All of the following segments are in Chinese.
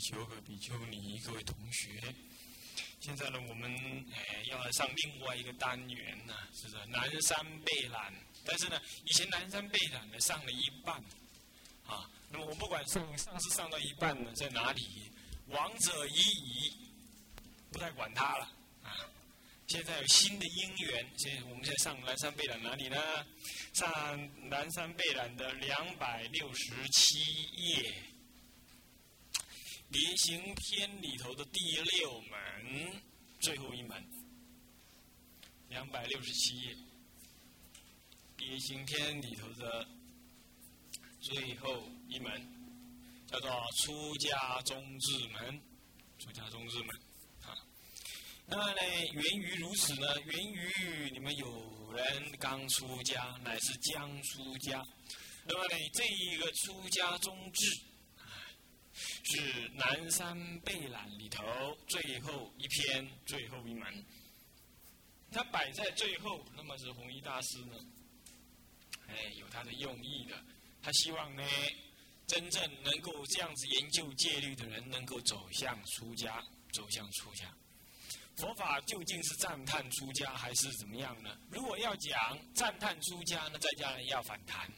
丘和比丘尼，各位同学，现在呢，我们哎要来上另外一个单元呢，是的，南山贝览。但是呢，以前南山贝览呢上了一半，啊，那么我不管上上次上到一半呢在哪里，王者已矣，不太管他了啊。现在有新的因缘，现在我们现在上南山贝览哪里呢？上南山贝览的两百六十七页。别行篇里头的第六门最后一门，两百六十七页。别行篇里头的最后一门叫做出家中智门，出家中智门啊。那么呢，源于如此呢？源于你们有人刚出家，乃是将出家。那么呢，这一个出家中智。是南山背览里头最后一篇最后一门，它摆在最后，那么是弘一大师呢，哎，有他的用意的。他希望呢，真正能够这样子研究戒律的人，能够走向出家，走向出家。佛法究竟是赞叹出家还是怎么样呢？如果要讲赞叹出家，那再加上要反弹。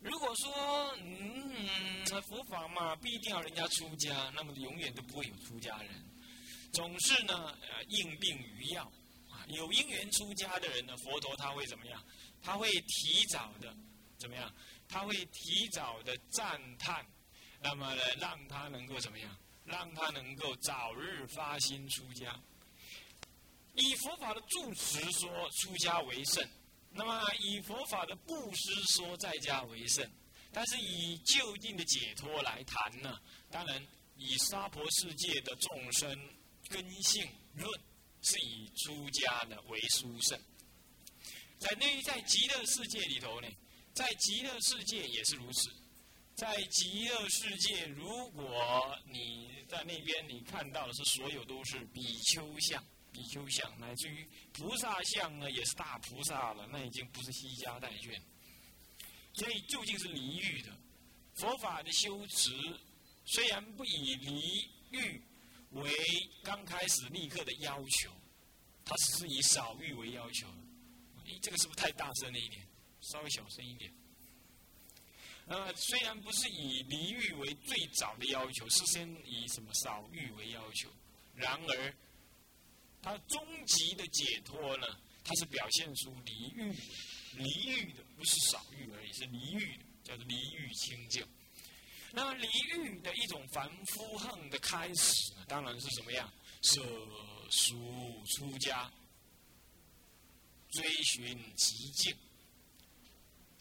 如果说，嗯，佛法嘛，必定要人家出家，那么永远都不会有出家人。总是呢，呃，应病于药啊，有因缘出家的人呢，佛陀他会怎么样？他会提早的怎么样？他会提早的赞叹，那么呢，让他能够怎么样？让他能够早日发心出家。以佛法的住持说，出家为胜。那么以佛法的布施说在家为胜，但是以就近的解脱来谈呢？当然以娑婆世界的众生根性论，是以出家的为殊胜。在那在极乐世界里头呢，在极乐世界也是如此。在极乐世界，如果你在那边你看到的是所有都是比丘像。比丘像，乃至于菩萨像呢，也是大菩萨了，那已经不是西家带眷。所以究竟是离欲的，佛法的修持虽然不以离欲为刚开始立刻的要求，它只是以少欲为要求。咦，这个是不是太大声了一点？稍微小声一点。呃，虽然不是以离欲为最早的要求，是先以什么少欲为要求，然而。它终极的解脱呢？它是表现出离欲，离欲的不是少欲而已，是离欲的，叫做离欲清净。那么离欲的一种凡夫恨的开始呢？当然是什么样？舍俗出家，追寻极境。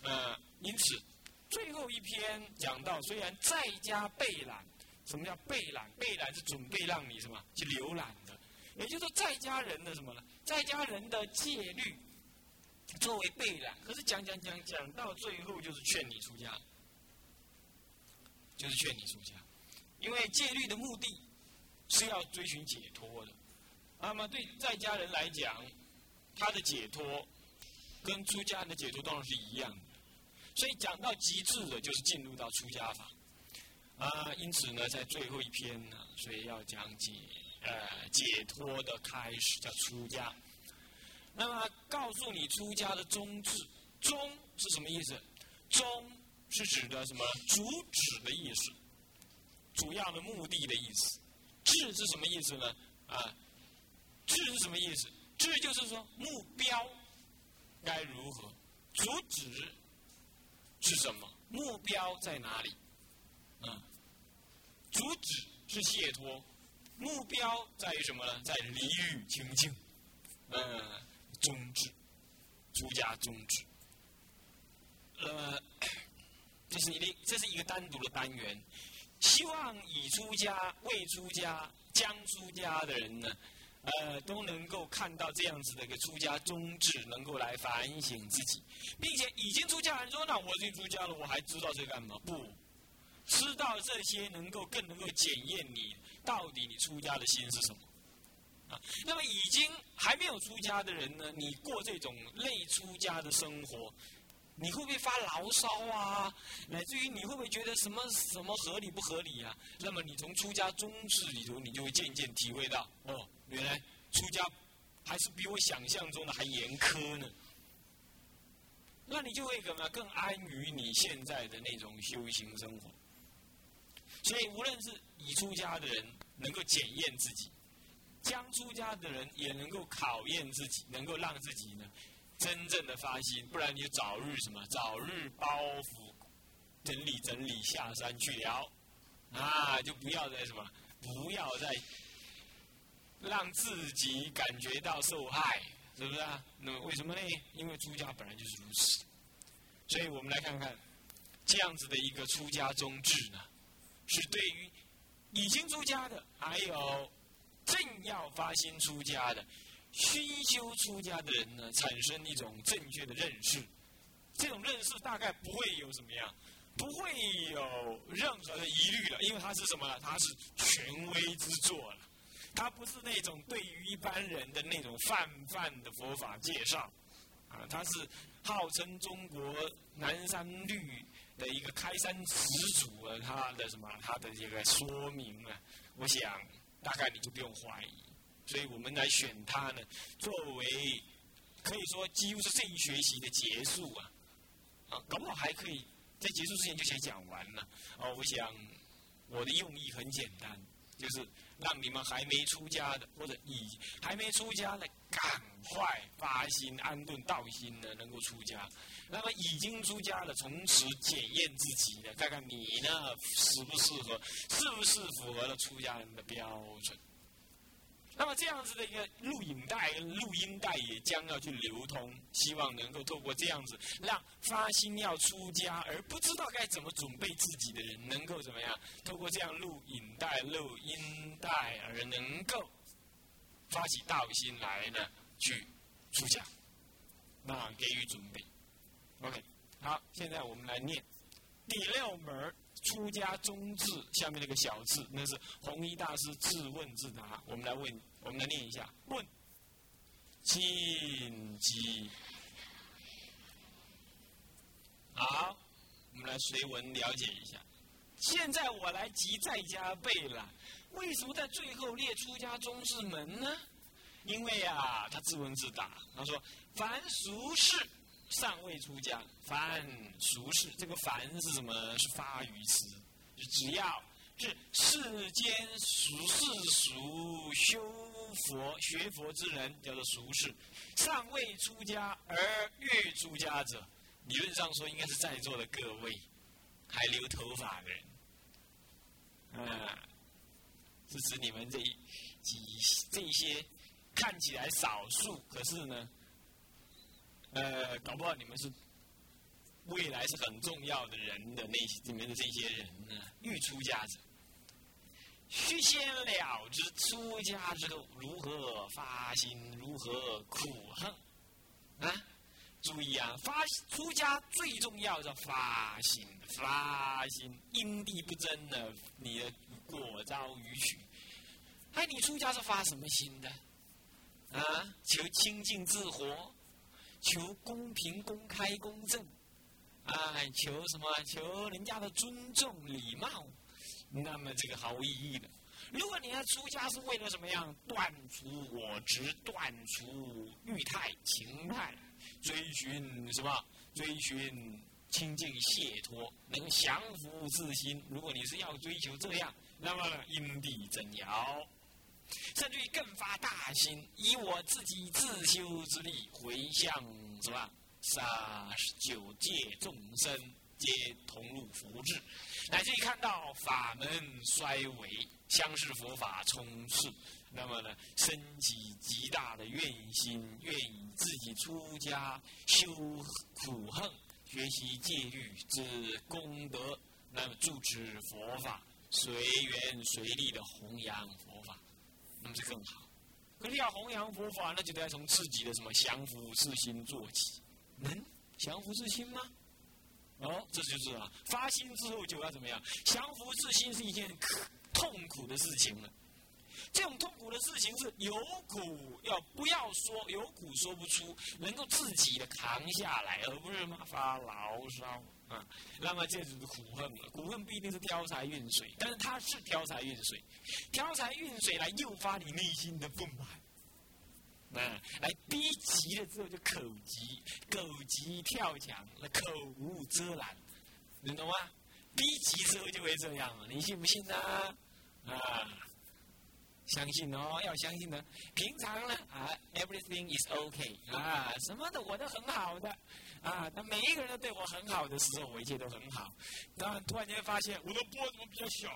呃，因此最后一篇讲到，虽然在家备览，什么叫备览？备览是准备让你什么去浏览。也就是说，在家人的什么呢？在家人的戒律作为备览，可是讲讲讲讲到最后，就是劝你出家，就是劝你出家，因为戒律的目的是要追寻解脱的。那么对在家人来讲，他的解脱跟出家人的解脱当然是一样的。所以讲到极致的，就是进入到出家法啊。因此呢，在最后一篇呢，所以要讲解。呃，解脱的开始叫出家。那么，告诉你出家的宗旨，宗是什么意思？宗是指的什么？主旨的意思，主要的目的的意思。志是什么意思呢？啊，志是什么意思？志就是说目标该如何？主旨是什么？目标在哪里？啊，主旨是解脱。目标在于什么呢？在离欲清净，呃，宗旨，出家宗旨。呃，这是一个，这是一个单独的单元。希望已出家、未出家、将出家的人呢，呃，都能够看到这样子的一个出家宗旨，能够来反省自己，并且已经出家人说：“那我已经出家了，我还知道这干嘛？”不，知道这些能够更能够检验你。到底你出家的心是什么？啊，那么已经还没有出家的人呢？你过这种类出家的生活，你会不会发牢骚啊？乃至于你会不会觉得什么什么合理不合理啊？那么你从出家宗旨里头，你就会渐渐体会到，哦，原来出家还是比我想象中的还严苛呢。那你就会怎么更安于你现在的那种修行生活。所以，无论是已出家的人能够检验自己，将出家的人也能够考验自己，能够让自己呢。真正的发心，不然你就早日什么？早日包袱整理整理下山去了，啊，就不要再什么，不要再让自己感觉到受害，是不是啊？那么为什么呢？因为出家本来就是如此，所以我们来看看这样子的一个出家宗旨呢，是对于已经出家的，还有正要发心出家的。熏修出家的人呢，产生一种正确的认识，这种认识大概不会有什么样，不会有任何的疑虑了，因为它是什么呢？它是权威之作了，它不是那种对于一般人的那种泛泛的佛法介绍，啊，它是号称中国南山律的一个开山始祖啊，他的什么，他的这个说明啊，我想大概你就不用怀疑。所以我们来选它呢，作为可以说几乎是这一学习的结束啊，啊，搞不好还可以在结束之前就先讲完了。哦，我想我的用意很简单，就是让你们还没出家的或者已还没出家的，赶快发心安顿道心呢，能够出家。那么已经出家的，从此检验自己的，看看你呢适不适合，是不是符合了出家人的标准。那么这样子的一个录影带、录音带也将要去流通，希望能够透过这样子，让发心要出家而不知道该怎么准备自己的人，能够怎么样？透过这样录影带、录音带而能够发起道心来呢，去出家，那给予准备。OK，好，现在我们来念第六门。出家宗志下面那个小字，那是弘一大师自问自答。我们来问，我们来念一下：问，晋级。好，我们来随文了解一下。现在我来集在家背了。为什么在最后列出家宗志门呢？因为啊，他自问自答。他说：凡俗事。尚未出家，凡俗世，这个“凡”是什么？是发语词，只要是世间俗世俗修佛学佛之人，叫做俗世。尚未出家而欲出家者，理论上说，应该是在座的各位还留头发的人，啊，是指你们这几这些看起来少数，可是呢？呃，搞不好你们是未来是很重要的人的那些里面的这些人呢，欲出家者，须先了知出家之后如何发心，如何苦恨啊！注意啊，发出家最重要的发心，发心因地不争的，你的果遭于取。哎，你出家是发什么心的？啊，求清净自活。求公平、公开、公正，啊，求什么？求人家的尊重、礼貌，那么这个毫无意义的。如果你要出家是为了什么样？断除我执，断除欲态、情态，追寻什么？追寻清净解脱，能降服自心。如果你是要追求这样，那么因地增摇。甚至于更发大心，以我自己自修之力回向什么？杀九界众生皆同入福智，乃至于看到法门衰微，相视佛法充斥，那么呢，升起极大的愿心，愿以自己出家修苦恨，学习戒律之功德，那么助持佛法，随缘随力的弘扬佛法。那么就更好。可是要弘扬佛法，那就得要从自己的什么降服自心做起。能降服自心吗？哦，这就是啊，发心之后就要怎么样？降服自心是一件可痛苦的事情了。这种痛苦的事情是有苦要不要说，有苦说不出，能够自己的扛下来，而不是嘛发牢骚啊。那么这就是苦恨了。苦恨不一定是挑财运水，但是它是挑财运水，挑财运水来诱发你内心的不满。啊，来逼急了之后就口急，狗急跳墙，那口无遮拦，你懂吗？逼急之后就会这样，你信不信呢？啊，相信哦，要相信的。平常呢，啊，everything is OK，啊，什么的我都很好的，啊，那每一个人都对我很好的时候，我一切都很好。当突然间发现我的波怎么比较小？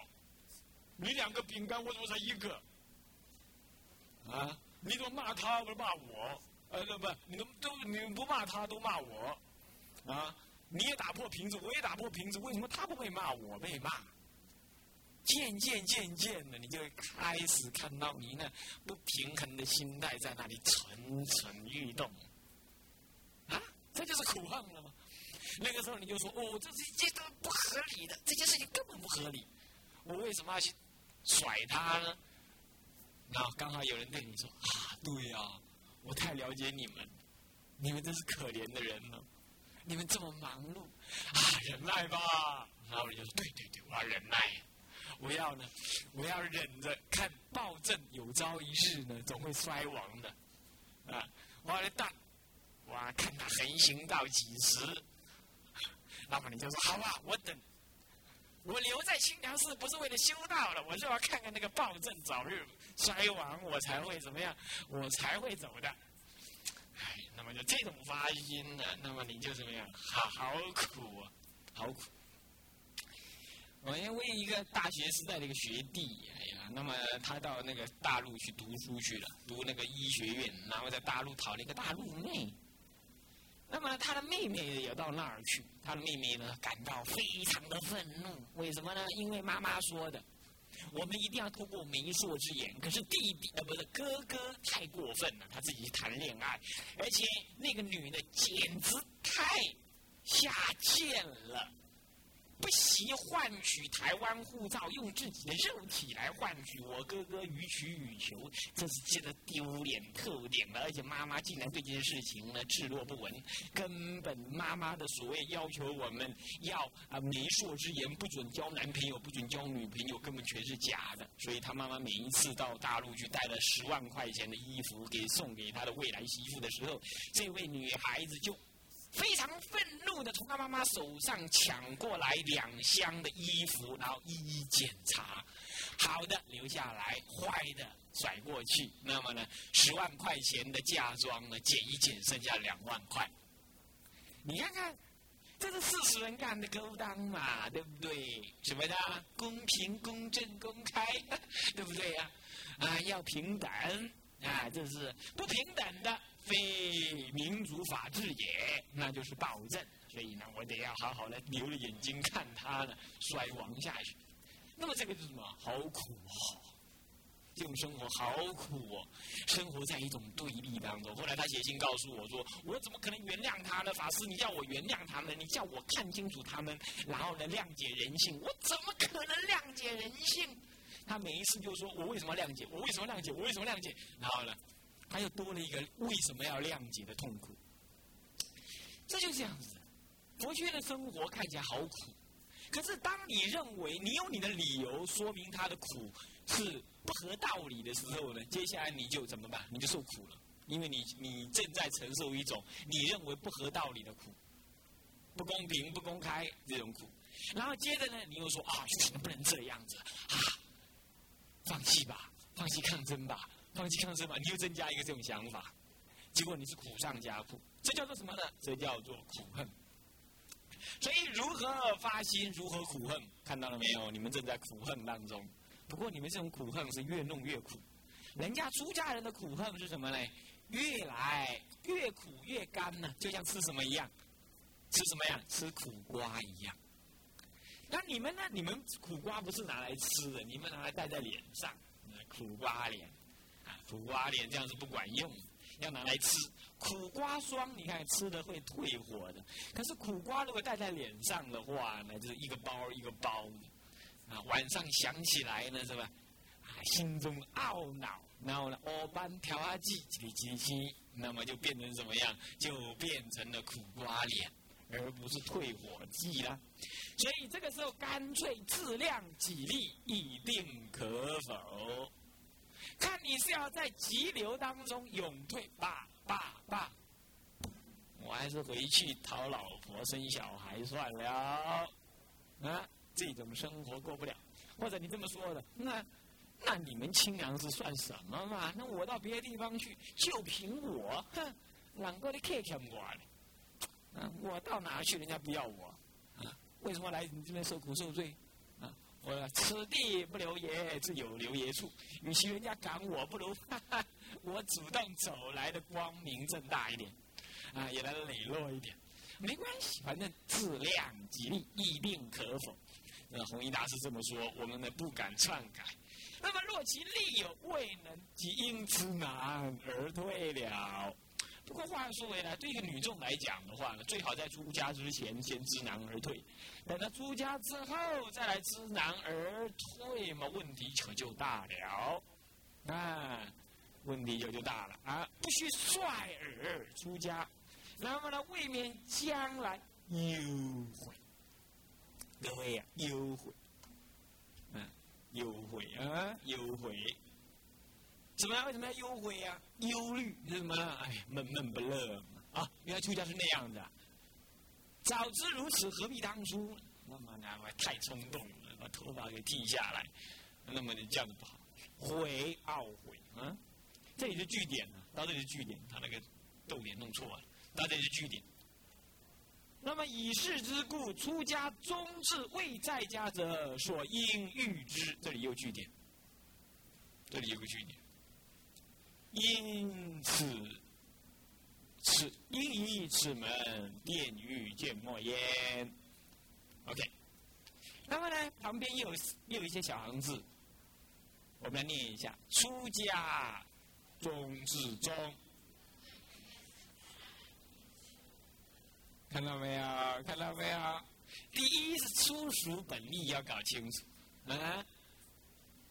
你两个饼干，我怎么才一个？啊？你怎么骂他，不是骂我？呃，不，你都都你不骂他，都骂我，啊！你也打破瓶子，我也打破瓶子，为什么他不被骂，我被骂？渐渐渐渐的，你就开始看到你那不平衡的心态在那里蠢蠢欲动，这就是苦恨了吗？那个时候你就说，哦，这是这都不合理的，这件事情根本不合理，我为什么要去甩他呢？然后刚好有人对你说：“啊，对呀，我太了解你们，你们真是可怜的人了，你们这么忙碌，啊，忍耐吧。”然后我就说：“对对对，我要忍耐，我要呢，我要忍着看暴政有朝一日呢，总会衰亡的，啊，我要等，哇看他横行到几时。”那么你就说：“好吧，我等。”我留在清凉寺不是为了修道了，我就要看看那个暴政早日衰亡，我才会怎么样，我才会走的。哎，那么就这种发音呢，那么你就怎么样？好好苦啊，好苦。我因为一个大学时代的一个学弟，哎呀，那么他到那个大陆去读书去了，读那个医学院，然后在大陆讨了一个大陆妹。那么他的妹妹也到那儿去，他的妹妹呢感到非常的愤怒，为什么呢？因为妈妈说的，我们一定要通过媒妁之言。可是弟弟呃不是哥哥太过分了，他自己谈恋爱，而且那个女的简直太下贱了。不惜换取台湾护照，用自己的肉体来换取我哥哥予取予求，这是觉得丢脸透顶了。而且妈妈竟然对这件事情呢置若不闻，根本妈妈的所谓要求我们要啊媒妁之言，不准交男朋友，不准交女朋友，根本全是假的。所以他妈妈每一次到大陆去带了十万块钱的衣服给送给他的未来媳妇的时候，这位女孩子就。非常愤怒的从他妈妈手上抢过来两箱的衣服，然后一一检查，好的留下来，坏的甩过去。那么呢，十万块钱的嫁妆呢，减一减，剩下两万块。你看看，这是四十人干的勾当嘛，对不对？什么的公平、公正、公开，对不对呀？啊，要平等啊，这是不平等的。非民主法治也，那就是暴政。所以呢，我得要好好的留着眼睛看他呢衰亡下去。那么这个是什么？好苦哦！这种生活好苦哦，生活在一种对立当中。后来他写信告诉我说：“我怎么可能原谅他呢？法师，你叫我原谅他们，你叫我看清楚他们，然后呢谅解人性，我怎么可能谅解人性？”他每一次就说：“我为什么谅解？我为什么谅解？我为什么谅解？”然后呢？他又多了一个为什么要谅解的痛苦，这就这样子。佛学的生活看起来好苦，可是当你认为你有你的理由说明他的苦是不合道理的时候呢，接下来你就怎么办？你就受苦了，因为你你正在承受一种你认为不合道理的苦，不公平、不公开这种苦。然后接着呢，你又说啊，为什么不能这样子啊？放弃吧，放弃抗争吧。放弃抗争吧，你又增加一个这种想法，结果你是苦上加苦，这叫做什么呢？这叫做苦恨。所以如何发心，如何苦恨，看到了没有？你们正在苦恨当中。不过你们这种苦恨是越弄越苦。人家出家人的苦恨是什么呢？越来越苦越干呢，就像吃什么一样，吃什么呀？吃苦瓜一样。那你们呢？你们苦瓜不是拿来吃的，你们拿来戴在脸上，苦瓜脸。苦瓜脸这样子不管用，要拿来吃。苦瓜霜，你看吃了会退火的。可是苦瓜如果戴在脸上的话，那就是一个包一个包的。啊，晚上想起来呢，是吧？哎心中懊恼，然后呢，欧班调阿剂几几七，那么就变成怎么样？就变成了苦瓜脸，而不是退火剂了。所以这个时候，干脆自量几粒，一定可否？看你是要在急流当中勇退，爸爸爸，我还是回去讨老婆生小孩算了。啊，这种生活过不了。或者你这么说的，那那你们清凉是算什么嘛？那我到别的地方去，就凭我，哼，啷个的客气我呢？啊，我到哪去，人家不要我？啊，为什么来你这边受苦受罪？啊，我此地不留爷，自有留爷处。与其人家赶我，不如哈哈，我主动走来的光明正大一点，啊，也来磊落一点，没关系，反正自量己力，亦定可否。那弘一大师这么说，我们呢不敢篡改。那么若其力有未能，即因之难而退了。不过话说回来，对一个女众来讲的话呢，最好在出家之前先知难而退。等到出家之后再来知难而退嘛，问题可就大了。啊，问题就就大了啊！不须率尔出家，那么呢，未免将来忧悔。各位呀，忧悔，嗯，忧悔啊，忧悔，怎么样？为什么要忧悔呀？忧虑是什么？哎，闷闷不乐啊！原来出家是那样？的，早知如此，何必当初？那么那么太冲动了，把头发给剃下来，那么你这样？子不好，悔懊悔啊！这里是句点啊，到这里是句点，他那个逗点弄错了，到这里是句点。那么以是之故，出家终至未在家者，所应欲之。这里有句点，这里有个句点。因此，此因以此门，殿宇见莫焉。OK。那么呢，旁边又有又有一些小行字，我们来念一下：出家终至终。看到没有？看到没有？第一是粗俗本意要搞清楚，啊，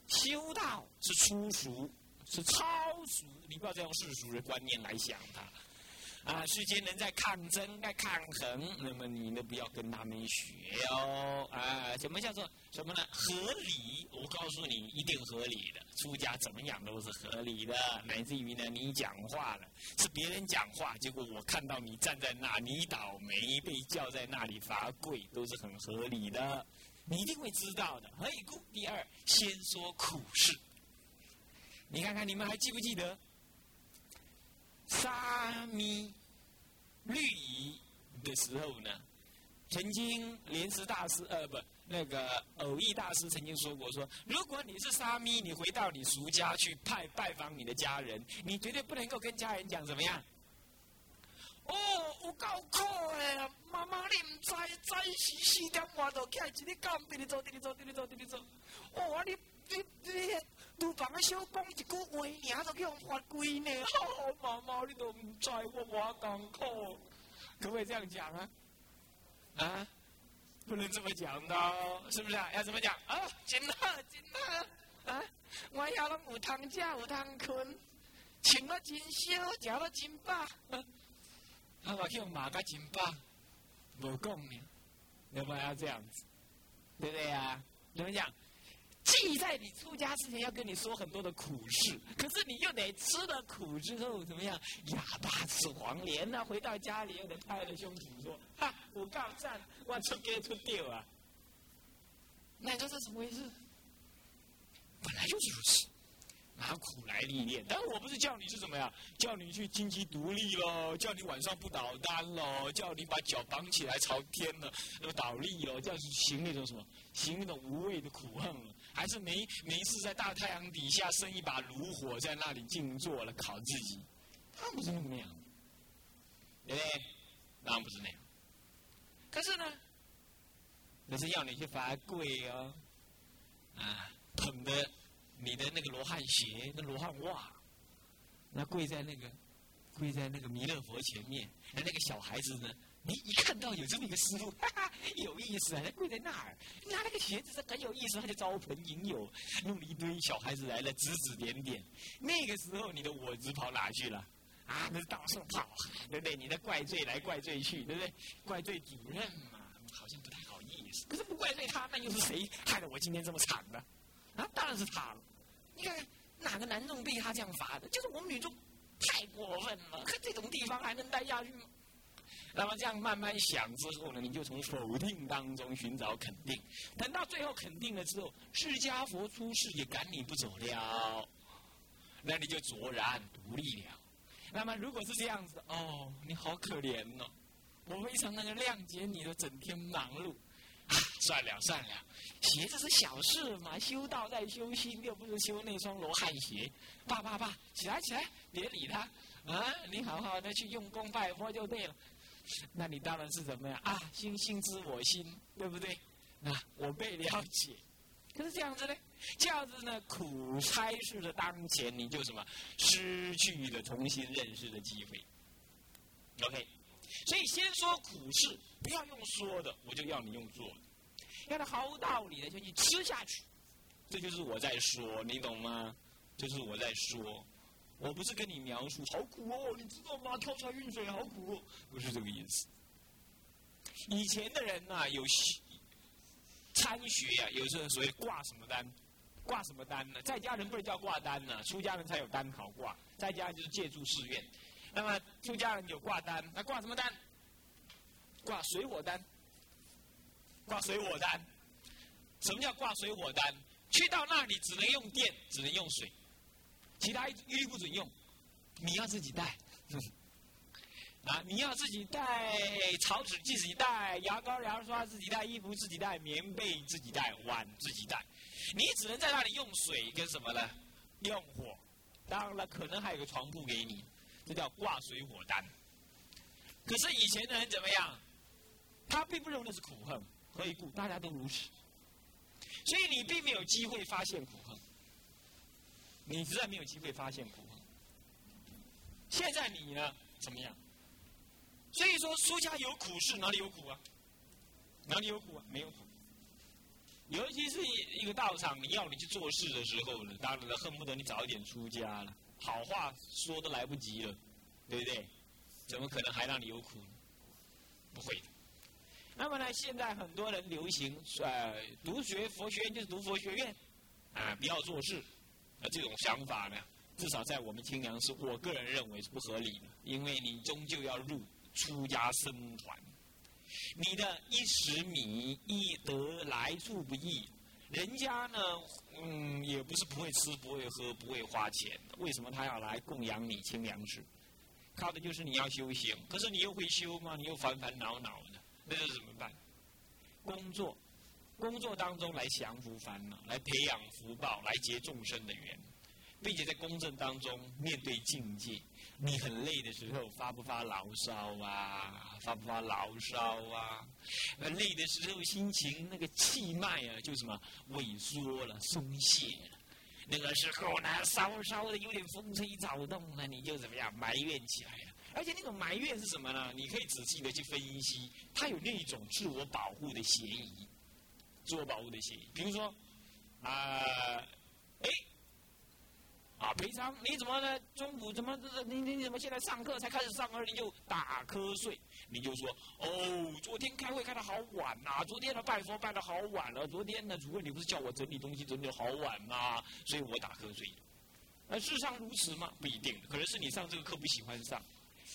修道是粗俗，是超俗，你不要再用世俗的观念来想它。啊，世间人在抗争，在抗衡，那么你呢不要跟他们学哦。啊，什么叫做什么呢？合理，我告诉你，一定合理的。出家怎么样都是合理的，乃至于呢，你讲话了，是别人讲话，结果我看到你站在那，你倒霉，被叫在那里罚跪，都是很合理的，你一定会知道的。何以故？第二，先说苦事。你看看，你们还记不记得？沙弥律仪的时候呢，曾经莲池大师呃不那个偶益大师曾经说过说，如果你是沙弥，你回到你俗家去拜拜访你的家人，你绝对不能够跟家人讲怎么样。哦，我够苦的，妈妈你唔知，早时四点外就起来，一日干，第二做，第二做，第二做，第二做。哦，你你你。厨房小讲一句话，尔都叫人发规呢。好妈妈，你都唔知我我艰苦，可不可以这样讲啊？啊，不能这么讲的，是不是啊？要怎么讲啊？真好，真好啊！我遐拢有汤食，有汤困，穿了真少，食了真饱。啊，我叫骂个真饱，无讲呢，要不要这样子？对不对啊？怎么讲？既在你出家之前要跟你说很多的苦事，可是你又得吃了苦之后怎么样？哑巴吃黄连呢？回到家里又得拍着胸脯说：“哈，我告战，我出给出掉啊！”那你说这怎么回事？本来就是如此，拿苦来历练。但我不是叫你是怎么样？叫你去经济独立喽，叫你晚上不捣蛋喽，叫你把脚绑起来朝天了，那么倒立喽，叫你行那种什么？行那种无谓的苦恨了。还是没没事，在大太阳底下生一把炉火，在那里静坐了，烤自己，他不是那么样，对不对？那不是那样。可是呢，那是要你去罚跪哦，啊，捧着你的那个罗汉鞋、那罗汉袜，那跪在那个跪在那个弥勒佛前面，那那个小孩子呢？你一看到有这么一个师傅，哈哈，有意思啊！他跪在那儿，拿那个鞋子是很有意思，他就招朋引友，弄了一堆小孩子来了，指指点点。那个时候你的我执跑哪去了？啊，那是到处跑，对不对？你的怪罪来怪罪去，对不对？怪罪主任嘛，好像不太好意思。可是不怪罪他，那又是谁害得我今天这么惨呢？啊，当然是他了。你看看哪个男众被他这样罚的？就是我们女众太过分了，可这种地方还能待下去吗？那么这样慢慢想之后呢，你就从否定当中寻找肯定。等到最后肯定了之后，释迦佛出世也赶你不走了，那你就卓然独立了。那么如果是这样子，哦，你好可怜哦，我非常那个谅解你的整天忙碌。算了算了，鞋子是小事嘛，修道在修心，又不是修那双罗汉鞋。爸爸爸，起来起来，别理他啊，你好好的去用功拜佛就对了。那你当然是怎么样啊？心心知我心，对不对？那我被了解。可是这样子呢？这样子呢？苦差事的当前，你就什么失去了重新认识的机会。OK，所以先说苦事，不要用说的，我就要你用做的。要他毫无道理的，就你吃下去。这就是我在说，你懂吗？就是我在说。我不是跟你描述好苦哦，你知道吗？跳下运水好苦哦，不是这个意思。以前的人呐，有参学呀，有时候所谓挂什么单，挂什么单呢？在家人不能叫挂单呢，出家人才有单考挂，在家就是借助寺院。那么出家人有挂单，那挂什么单？挂水火单，挂水火单。什么叫挂水火单？去到那里只能用电，只能用水。其他一律不准用，你要自己带。啊，你要自己带草纸自己带，牙膏牙刷自己带，衣服自己带，棉被自己带，碗自己带。你只能在那里用水跟什么呢？用火。当然了，可能还有个床铺给你，这叫挂水火单。可是以前的人怎么样？他并不认为那是苦恨，何以故？大家都如此，所以你并没有机会发现苦。你实在没有机会发现苦。现在你呢？怎么样？所以说，出家有苦是，哪里有苦啊？哪里有苦啊？没有苦。尤其是一个道场，你要你去做事的时候呢，当然了，恨不得你早一点出家了，好话说都来不及了，对不对？怎么可能还让你有苦？不会的。那么呢，现在很多人流行呃，读学佛学院就是读佛学院，啊，不要做事。这种想法呢，至少在我们清凉寺，我个人认为是不合理的。因为你终究要入出家僧团，你的一时米一得来处不易。人家呢，嗯，也不是不会吃、不会喝、不会花钱，为什么他要来供养你清凉寺？靠的就是你要修行。可是你又会修吗？你又烦烦恼恼的，那又怎么办？工作。工作当中来降服烦恼，来培养福报，来结众生的缘，并且在公正当中面对境界，你很累的时候发不发牢骚啊？发不发牢骚啊？累的时候心情那个气脉啊，就什么萎缩了、松懈了。那个时候呢，稍稍的有点风吹草动呢，你就怎么样埋怨起来了。而且那种埋怨是什么呢？你可以仔细的去分析，它有那种自我保护的嫌疑。自我保护的协议，比如说，啊，哎，啊，平常你怎么呢？中午怎么你你你怎么现在上课才开始上课你就打瞌睡？你就说哦，昨天开会开的好晚呐，昨天的拜佛拜的好晚了，昨天呢，主任你不是叫我整理东西整理的好晚吗？所以我打瞌睡。那事实上如此吗？不一定，可能是你上这个课不喜欢上，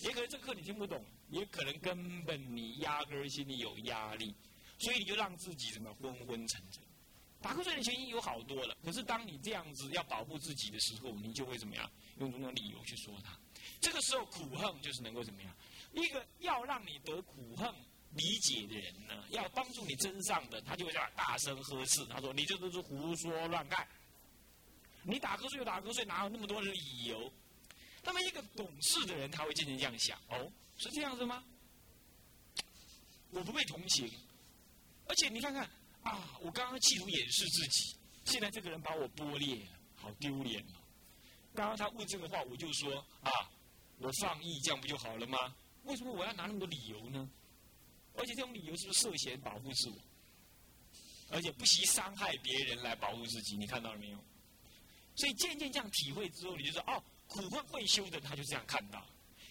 也可能这个课你听不懂，也可能根本你压根儿心里有压力。所以你就让自己怎么昏昏沉沉，打瞌睡的原因有好多了。可是当你这样子要保护自己的时候，你就会怎么样？用种种理由去说他。这个时候苦恨就是能够怎么样？一个要让你得苦恨理解的人呢，要帮助你真上的，他就会这样大声呵斥。他说：“你这都是胡说乱干，你打瞌睡就打瞌睡，哪有那么多理由？”那么一个懂事的人，他会渐渐这样想：哦，是这样子吗？我不被同情。而且你看看啊，我刚刚企图掩饰自己，现在这个人把我剥裂，好丢脸啊！刚刚他问这个话，我就说啊，我放逸，这样不就好了吗？为什么我要拿那么多理由呢？而且这种理由是不是涉嫌保护自我？而且不惜伤害别人来保护自己，你看到了没有？所以渐渐这样体会之后，你就说哦，苦困会修的他就这样看到。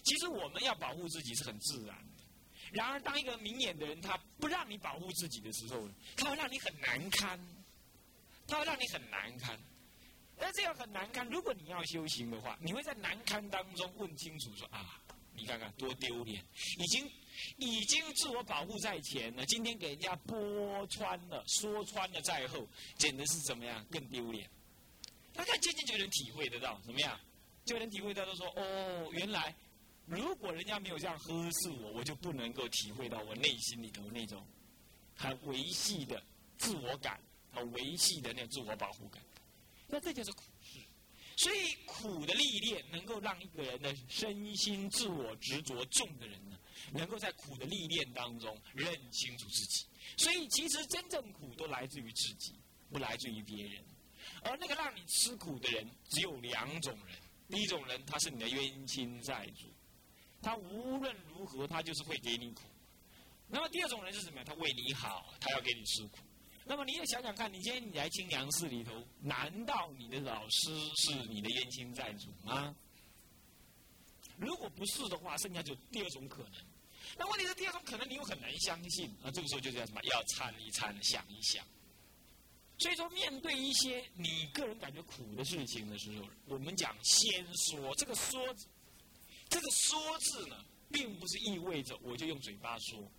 其实我们要保护自己是很自然。然而，当一个明眼的人他不让你保护自己的时候，他会让你很难堪，他会让你很难堪。那这样很难堪。如果你要修行的话，你会在难堪当中问清楚说啊，你看看多丢脸，已经已经自我保护在前了，今天给人家剥穿了、说穿了在后，简直是怎么样更丢脸。大家渐渐就能体会得到，怎么样？就能体会到，都说哦，原来如果人家没有这样呵斥我，我就不能够体会到我内心里头那种很维系的自我感，很维系的那种自我保护感。那这就是苦事。所以苦的历练能够让一个人的身心自我执着重的人呢，能够在苦的历练当中认清楚自己。所以其实真正苦都来自于自己，不来自于别人。而那个让你吃苦的人只有两种人：第一种人他是你的冤亲债主，他无论如何他就是会给你苦；那么第二种人是什么？他为你好，他要给你吃苦。那么你也想想看，你今天你来清凉寺里头，难道你的老师是你的冤亲债主吗？如果不是的话，剩下就第二种可能。那问题是第二种可能，你又很难相信。那这个时候就叫什么？要参一参，想一想。所以说，面对一些你个人感觉苦的事情的时候，我们讲先说这个说，这个说字呢，并不是意味着我就用嘴巴说，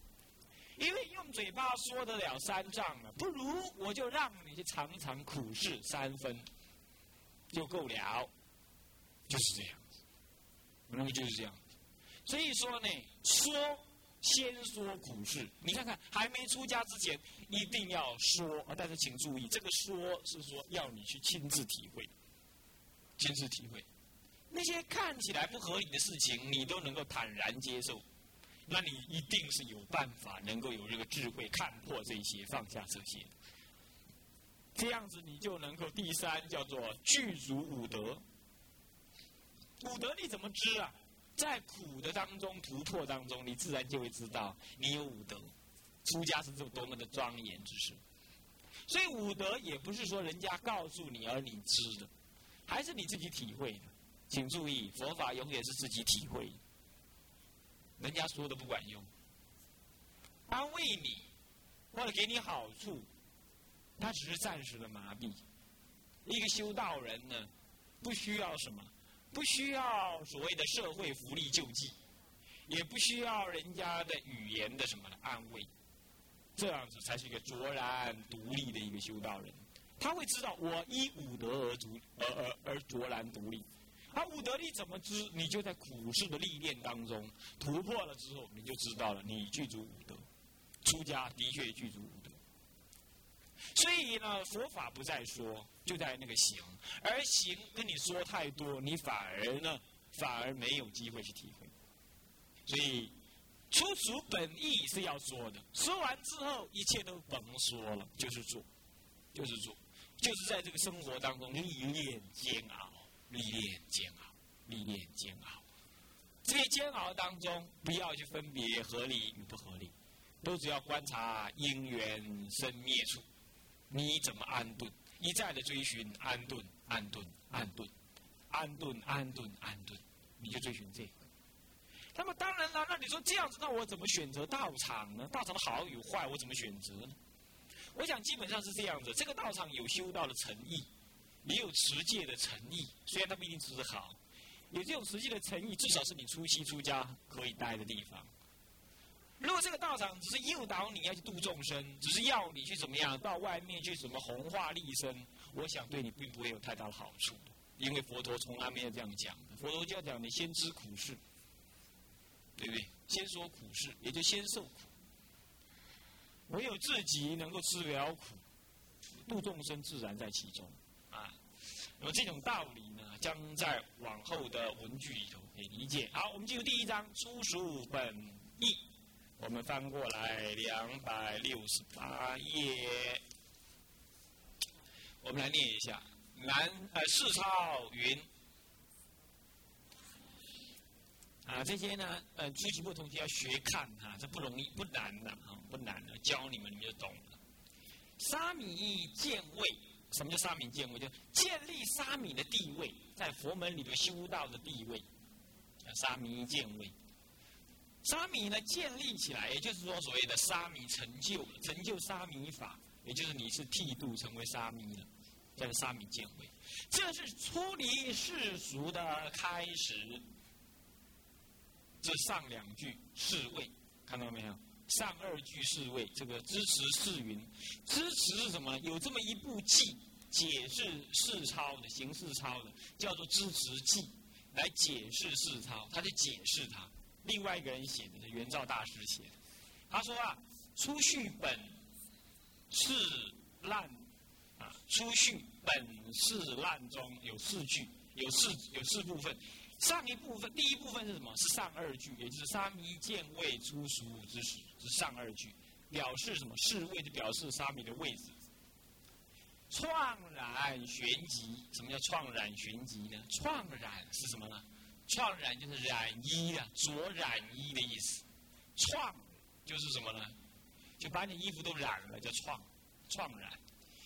因为用嘴巴说得了三丈了，不如我就让你去尝尝苦事三分，就够了，就是这样子，那么就是这样。所以说呢，说。先说苦事，你看看，还没出家之前，一定要说啊！但是请注意，这个说是说要你去亲自体会，亲自体会那些看起来不合理的事情，你都能够坦然接受，那你一定是有办法能够有这个智慧看破这些，放下这些，这样子你就能够第三叫做具足五德。五德你怎么知啊？在苦的当中突破当中，你自然就会知道你有五德。出家是这多么的庄严之事，所以五德也不是说人家告诉你而你知的，还是你自己体会的。请注意，佛法永远是自己体会，人家说的不管用。安慰你或者给你好处，他只是暂时的麻痹。一个修道人呢，不需要什么。不需要所谓的社会福利救济，也不需要人家的语言的什么的安慰，这样子才是一个卓然独立的一个修道人。他会知道我依五德而足，而而而卓然独立。而五德你怎么知？你就在苦事的历练当中突破了之后，你就知道了，你具足五德。出家的确具足五德。所以呢，佛法不在说，就在那个行，而行跟你说太多，你反而呢，反而没有机会去体会。所以，出主本意是要说的，说完之后，一切都甭说了，就是做，就是做，就是在这个生活当中历练煎熬，历练煎熬，历练煎熬。这些煎熬当中，不要去分别合理与不合理，都只要观察因缘生灭处。你怎么安顿？一再的追寻安顿、安顿、安顿、安顿、安顿、安顿，你就追寻这个。那么当然了，那你说这样子，那我怎么选择道场呢？道场的好与坏，我怎么选择呢？我想基本上是这样子：这个道场有修道的诚意，也有持戒的诚意。虽然他不一定只是好，有这种实际的诚意，至少是你出息出家可以待的地方。如果这个道场只是诱导你要去度众生，只是要你去怎么样到外面去什么弘化利生，我想对你并不会有太大的好处，因为佛陀从来没有这样讲。佛陀就要讲你先知苦事，对不对？先说苦事，也就先受苦。唯有自己能够吃了苦，度众生自然在其中。那么这种道理呢，将在往后的文句里头可以理解。好，我们进入第一章，初属本义。我们翻过来两百六十八页，我们来念一下。南呃，世超云：啊，这些呢，呃，初级部同学要学看哈，这不容易，不难的哈，不难的，教你们你们就懂了。沙弥见位，什么叫沙弥见位？就建立沙弥的地位，在佛门里头修道的地位，沙弥见位。沙弥呢，建立起来，也就是说，所谓的沙弥成就，成就沙弥法，也就是你是剃度成为沙弥了，叫沙弥见位。这是出离世俗的开始。这上两句是位，看到没有？上二句是谓，这个支持是云，支持是什么呢？有这么一部记解释世抄的形式抄的，叫做支持记，来解释世抄，他就解释它。另外一个人写的，是元照大师写的。他说啊，初序本是烂啊，初序本是烂中有四句，有四有四部分。上一部分，第一部分是什么？是上二句，也就是沙弥见位出俗之时，是上二句，表示什么？是位的表示沙弥的位置。创染玄极，什么叫创染玄极呢？创染是什么呢？创染就是染衣啊，着染衣的意思。创就是什么呢？就把你衣服都染了，叫创，创染。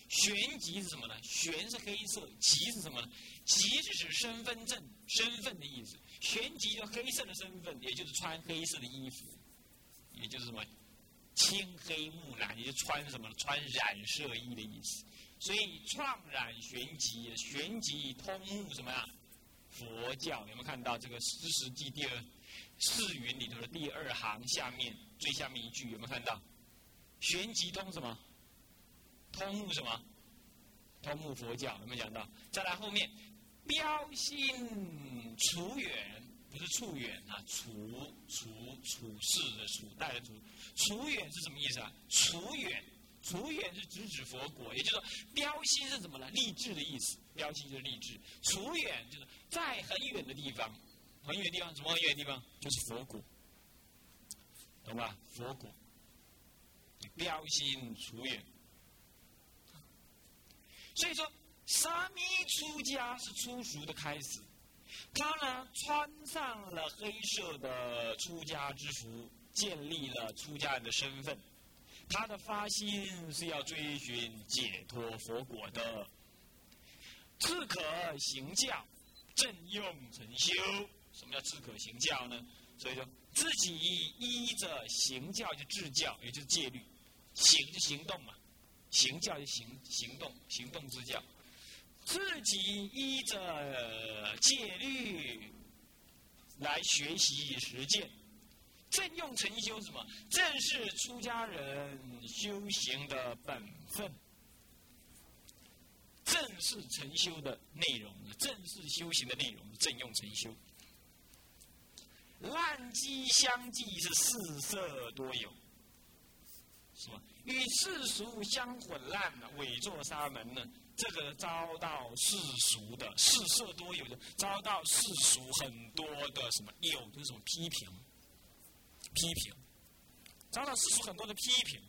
玄极是什么呢？玄是黑色，极是什么呢？极是指身份证、身份的意思。玄极就黑色的身份，也就是穿黑色的衣服，也就是什么青黑木蓝，也就穿什么穿染色衣的意思。所以创染玄极，玄极通目什么呀？佛教有没有看到这个《诗实记》第二四云里头的第二行下面最下面一句有没有看到？玄极通什么？通目什么？通目佛教有没有讲到？再来后面，标心除远，不是处远啊，楚楚楚世的楚代的楚，楚远是什么意思啊？楚远，楚远是直指佛国，也就是说，标心是什么呢？立志的意思，标心就是立志，楚远就是在很远的地方，很远地方，什么很远的地方？就是佛国，懂吧？佛国，标心处远。所以说，沙弥出家是出俗的开始。他呢，穿上了黑色的出家之服，建立了出家人的身份。他的发心是要追寻解脱佛果的。自可行教，正用成修。什么叫自可行教呢？所以说，自己依着行教就治教，也就是戒律，行就行动嘛。行教就行行动，行动之教，自己依着戒律来学习实践，正用成修什么？正是出家人修行的本分，正是成修的内容，正是修行的内容，正用成修。烂机相继是四色多有，是吧？与世俗相混乱的伪作沙门呢？这个遭到世俗的世色多有的，遭到世俗很多的什么有就是什么批评，批评，遭到世俗很多的批评。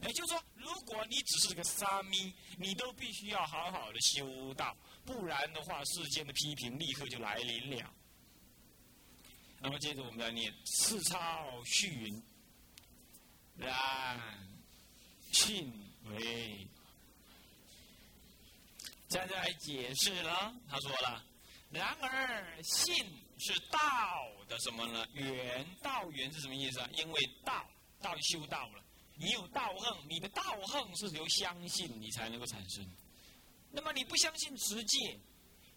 也就是说，如果你只是个沙弥，你都必须要好好的修道，不然的话，世间的批评立刻就来临了。那么接着我们来念四抄序云。然信为，现在解释了。他说了：“然而信是道的什么呢？缘道缘是什么意思啊？因为道道修道了，你有道恨，你的道恨是由相信你才能够产生。那么你不相信持戒，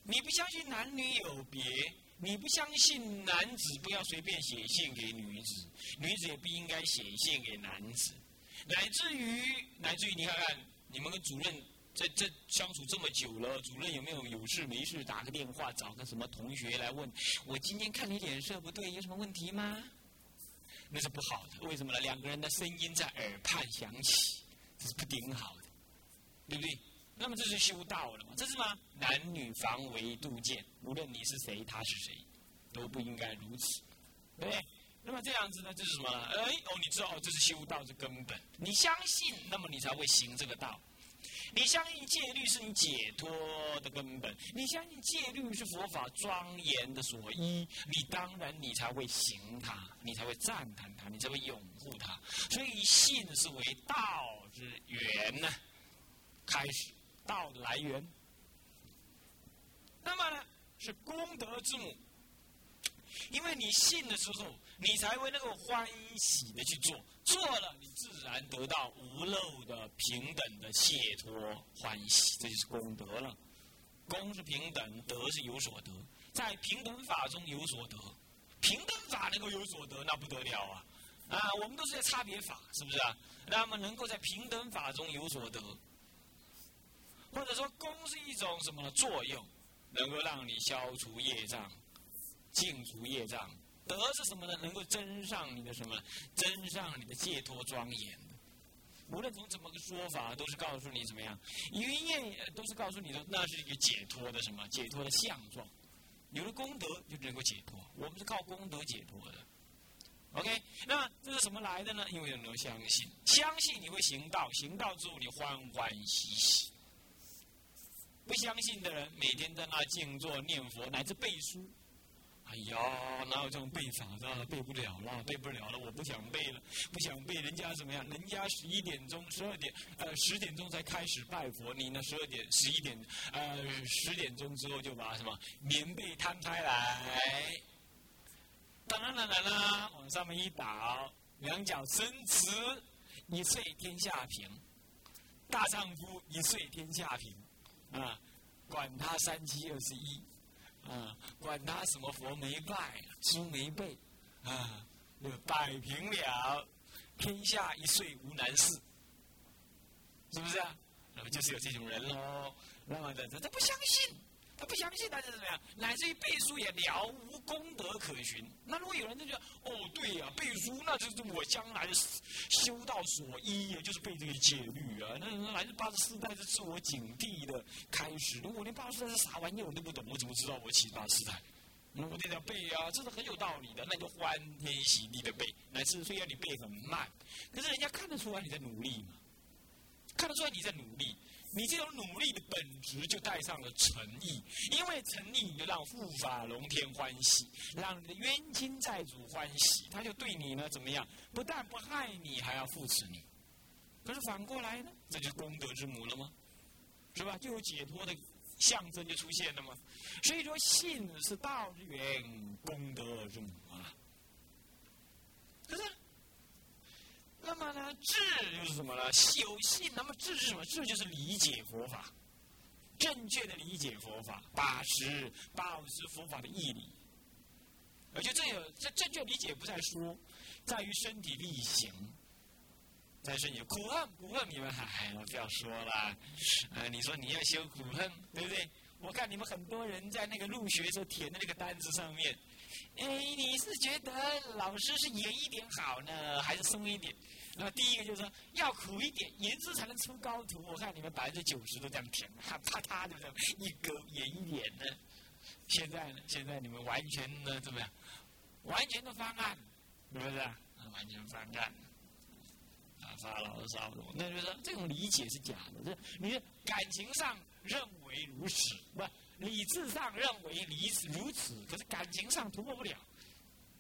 你不相信男女有别。”你不相信男子不要随便写信给女子，女子也不应该写信给男子，乃至于乃至于你看看，你们跟主任这这相处这么久了，主任有没有有事没事打个电话找个什么同学来问我今天看你脸色不对，有什么问题吗？那是不好的，为什么呢？两个人的声音在耳畔响起，这是不顶好的，对不对？那么这是修道了嘛？这是什么？男女防微杜渐，无论你是谁，他是谁，都不应该如此，对不对？那么这样子呢？这是什么？哎哦，你知道哦，这是修道的根本。你相信，那么你才会行这个道。你相信戒律是你解脱的根本，你相信戒律是佛法庄严的所依，你当然你才会行它，你才会赞叹它，你才会拥护它。所以信是为道之源呢，开始道的来源。那么呢，是功德之母。因为你信的时候，你才会那个欢喜的去做，做了你自然得到无漏的平等的解脱欢喜，这就是功德了。功是平等，德是有所得，在平等法中有所得，平等法能够有所得，那不得了啊！啊，我们都是在差别法，是不是啊？那么能够在平等法中有所得，或者说功是一种什么作用，能够让你消除业障。净除业障，德是什么呢？能够增上你的什么？增上你的解脱庄严。无论从怎么个说法，都是告诉你怎么样？因为业都是告诉你的，那是一个解脱的什么？解脱的相状。有了功德就能够解脱。我们是靠功德解脱的。OK，那这是什么来的呢？因为有人相信，相信你会行道，行道之后你欢欢喜喜。不相信的人，每天在那静坐念佛，乃至背书。哎呀，哪有这种背法的？背不了了，背不了了，我不想背了，不想背。人家怎么样？人家十一点钟、十二点、呃十点钟才开始拜佛，你呢十二点、十一点、呃十点钟之后就把什么棉被摊开来，当然啦啦啦，往上面一倒，两脚伸直，一睡天下平。大丈夫一睡天下平，啊，管他三七二十一。啊，管他什么佛没拜，书没背，啊，就摆平了，天下一岁无难事，是不是啊？那么就是有这种人喽。那么的，他他不相信。他不相信，他是怎么样？乃至于背书也了无功德可循。那如果有人就觉得，哦，对呀，背书那就是我将来修道所依，也就是背这个戒律啊。那来自八十四代是自我警惕的开始。如果连八十四代是啥玩意我都不懂，我怎么知道我起八十四代？我得要背啊，这是很有道理的。那就欢天喜地的背，乃至虽然你背很慢，可是人家看得出来你在努力嘛，看得出来你在努力。你这种努力的本质就带上了诚意，因为诚意你就让护法龙天欢喜，让你的冤亲债主欢喜，他就对你呢怎么样？不但不害你，还要扶持你。可是反过来呢，这就是功德之母了吗？是吧？就有解脱的象征就出现了吗？所以说，信是道之源，功德之母啊。可是。那么呢，智又是什么呢？修信，那么智是什么？智就是理解佛法，正确的理解佛法，把持保持佛法的义理。而且这有这正确理解不在说，在于身体力行。在身体苦恨苦恨，你们哎，我不要说了。呃，你说你要修苦恨，对不对？我看你们很多人在那个入学时候填的那个单子上面，哎，你是觉得老师是严一点好呢，还是松一点？那么第一个就是说要苦一点，严字才能出高徒。我看你们百分之九十都这样填，啪啪的这样一勾严一点呢。现在呢，现在你们完全的怎么样？完全的方案，是不是啊？完全方案。啊，发牢骚，那就是说这种理解是假的。这你感情上认为如此，不，理智上认为理如此，可是感情上突破不了。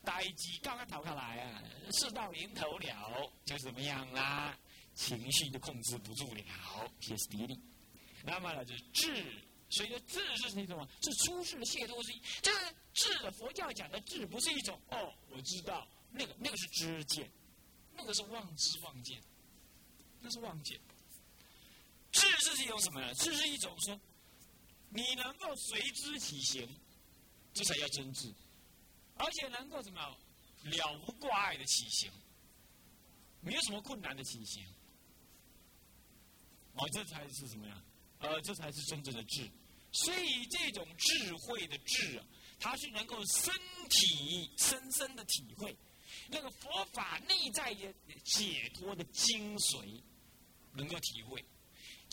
呆机刚刚逃下来啊，事到临头了，就怎么样啦？情绪就控制不住了，歇斯底里。那么呢，就是智，所以说智是那种是出世的解脱之一。这个智，佛教讲的智，不是一种哦，我知道那个那个是知见，那个是妄知妄见，那是妄见。智是一种什么呢？智是一种说，你能够随之起行，这才叫真智。而且能够什么了无挂碍的起行，没有什么困难的起行，哦，这才是什么呀？呃，这才是真正的智。所以这种智慧的智啊，它是能够身体深深的体会那个佛法内在的解脱的精髓，能够体会。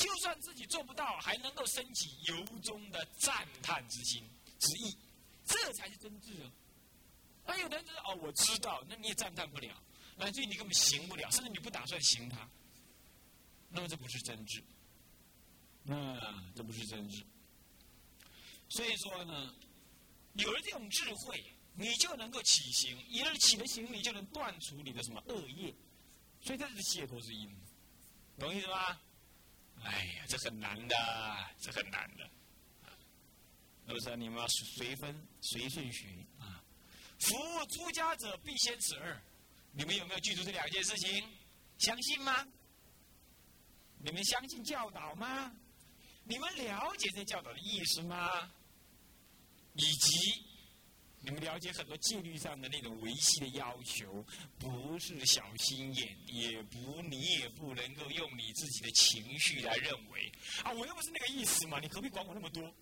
就算自己做不到，还能够升起由衷的赞叹之心之意，这才是真智啊！那有的人就是哦，我知道，那你也赞叹不了，乃至于你根本行不了，甚至你不打算行它，那么这不是真智。嗯，这不是真智。所以说呢，有了这种智慧，你就能够起行，有了起的行，你就能断除你的什么恶业。所以这是解脱之因，懂意思吗？哎呀，这很难的，这很难的。是不是？你们要随分随顺序啊。服务出家者必先此二，你们有没有记住这两件事情？相信吗？你们相信教导吗？你们了解这教导的意思吗？以及你们了解很多纪律上的那种维系的要求，不是小心眼，也不你也不能够用你自己的情绪来认为啊，我又不是那个意思嘛，你何必管我那么多？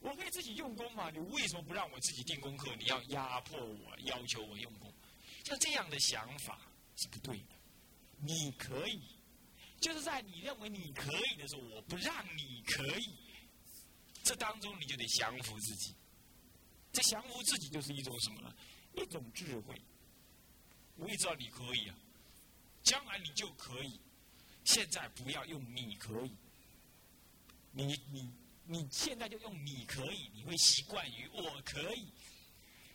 我可以自己用功嘛，你为什么不让我自己定功课？你要压迫我，要求我用功，像这样的想法是不对的。你可以。就是在你认为你可以的时候，我不让你可以，这当中你就得降服自己。这降服自己就是一种什么呢？一种智慧。我也知道你可以啊，将来你就可以。现在不要用你可以，你你你现在就用你可以，你会习惯于我可以。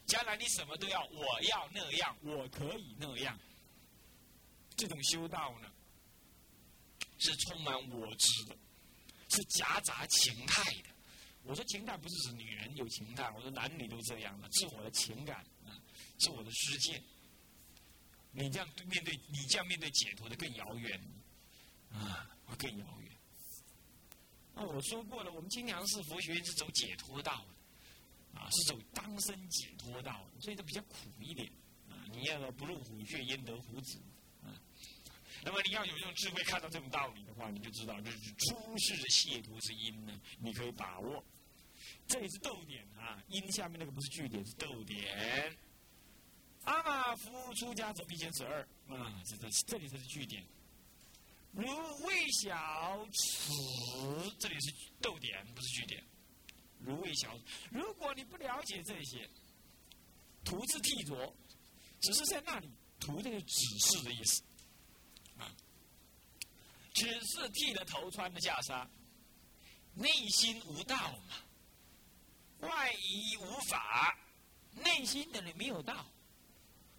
将来你什么都要我要那样，我可以那样。这种修道呢？是充满我执的，是夹杂情态的。我说情态不是指女人有情态，我说男女都这样的，自我的情感啊，自我的世界。你这样面对，你这样面对解脱的更遥远啊，更遥远。那我说过了，我们金梁寺佛学院是走解脱道的，啊，是走当生解脱道，所以它比较苦一点啊。你要不入虎穴，焉得虎子？那么你要有用智慧看到这种道理的话，你就知道这是出世的亵渎之因呢。你可以把握，这里是逗点啊，因下面那个不是句点，是逗点。阿玛夫出家者必先此二啊，这这这里才是句点。如未晓此，这里是逗点，不是句点。如未晓，如果你不了解这些，徒自替着，只是在那里图这个指示的意思。只是剃了头，穿了袈裟，内心无道嘛，外衣无法，内心的人没有道，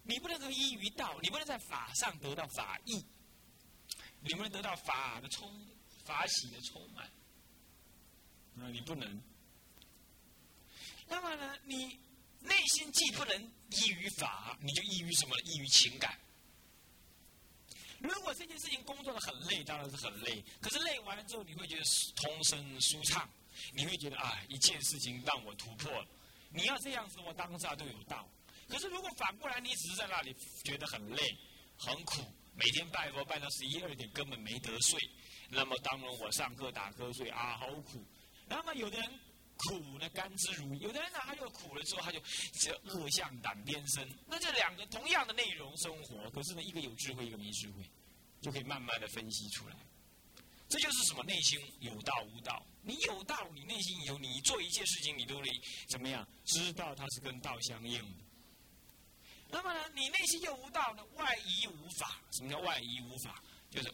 你不能够依于道，你不能在法上得到法益，你不能得到法的充法喜的充满，啊，你不能。那么呢，你内心既不能依于法，你就依于什么？依于情感。如果这件事情工作的很累，当然是很累。可是累完了之后，你会觉得通身舒畅，你会觉得啊，一件事情让我突破了。你要这样子，我当下都有道。可是如果反过来，你只是在那里觉得很累、很苦，每天拜佛拜到十一二点，根本没得睡。那么当然我上课打瞌睡啊，好苦。那么有的人苦呢，甘之如饴；有的人呢，他又苦了之后，他就这恶向胆边生。那这两个同样的内容生活，可是呢，一个有智慧，一个没智慧。就可以慢慢的分析出来，这就是什么内心有道无道。你有道，你内心有，你做一切事情，你都得怎么样？知道它是跟道相应的。那么呢，你内心又无道呢？外移无法。什么叫外移无法？就是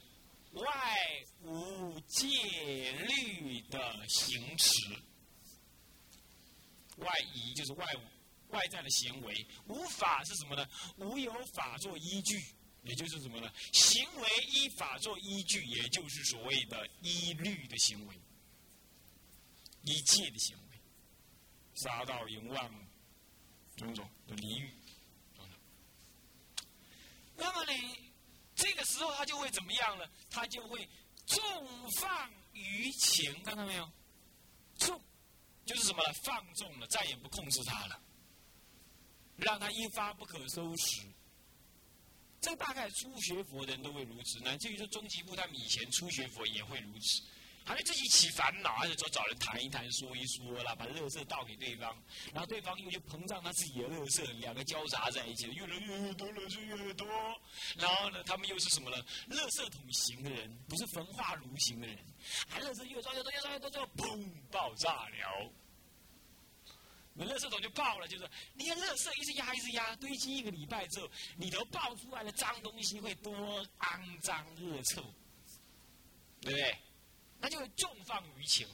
外无戒律的行持。外移就是外外在的行为，无法是什么呢？无有法做依据。也就是什么呢？行为依法做依据，也就是所谓的依律的行为，依戒的行为，杀盗淫妄种种的离欲等等。那么呢，这个时候他就会怎么样呢？他就会纵放于情，看到没有？纵就是什么呢？放纵了，再也不控制他了，让他一发不可收拾。这大概初学佛的人都会如此，乃至于说中级部他们以前初学佛也会如此，还会自己起烦恼，还是说找人谈一谈、说一说啦，把乐色倒给对方，然后对方又去膨胀他自己的乐色，两个交杂在一起，越来越多，乐色越来越多。然后呢，他们又是什么呢？乐色桶型的人，不是焚化炉型的人，还乐色越装越多，越装越多，最后砰爆炸了。那垃圾桶就爆了，就是你看，垃圾一直压，一直压，堆积一个礼拜之后，里头爆出来的脏东西会多肮脏恶臭，对不对？那就会纵放于情。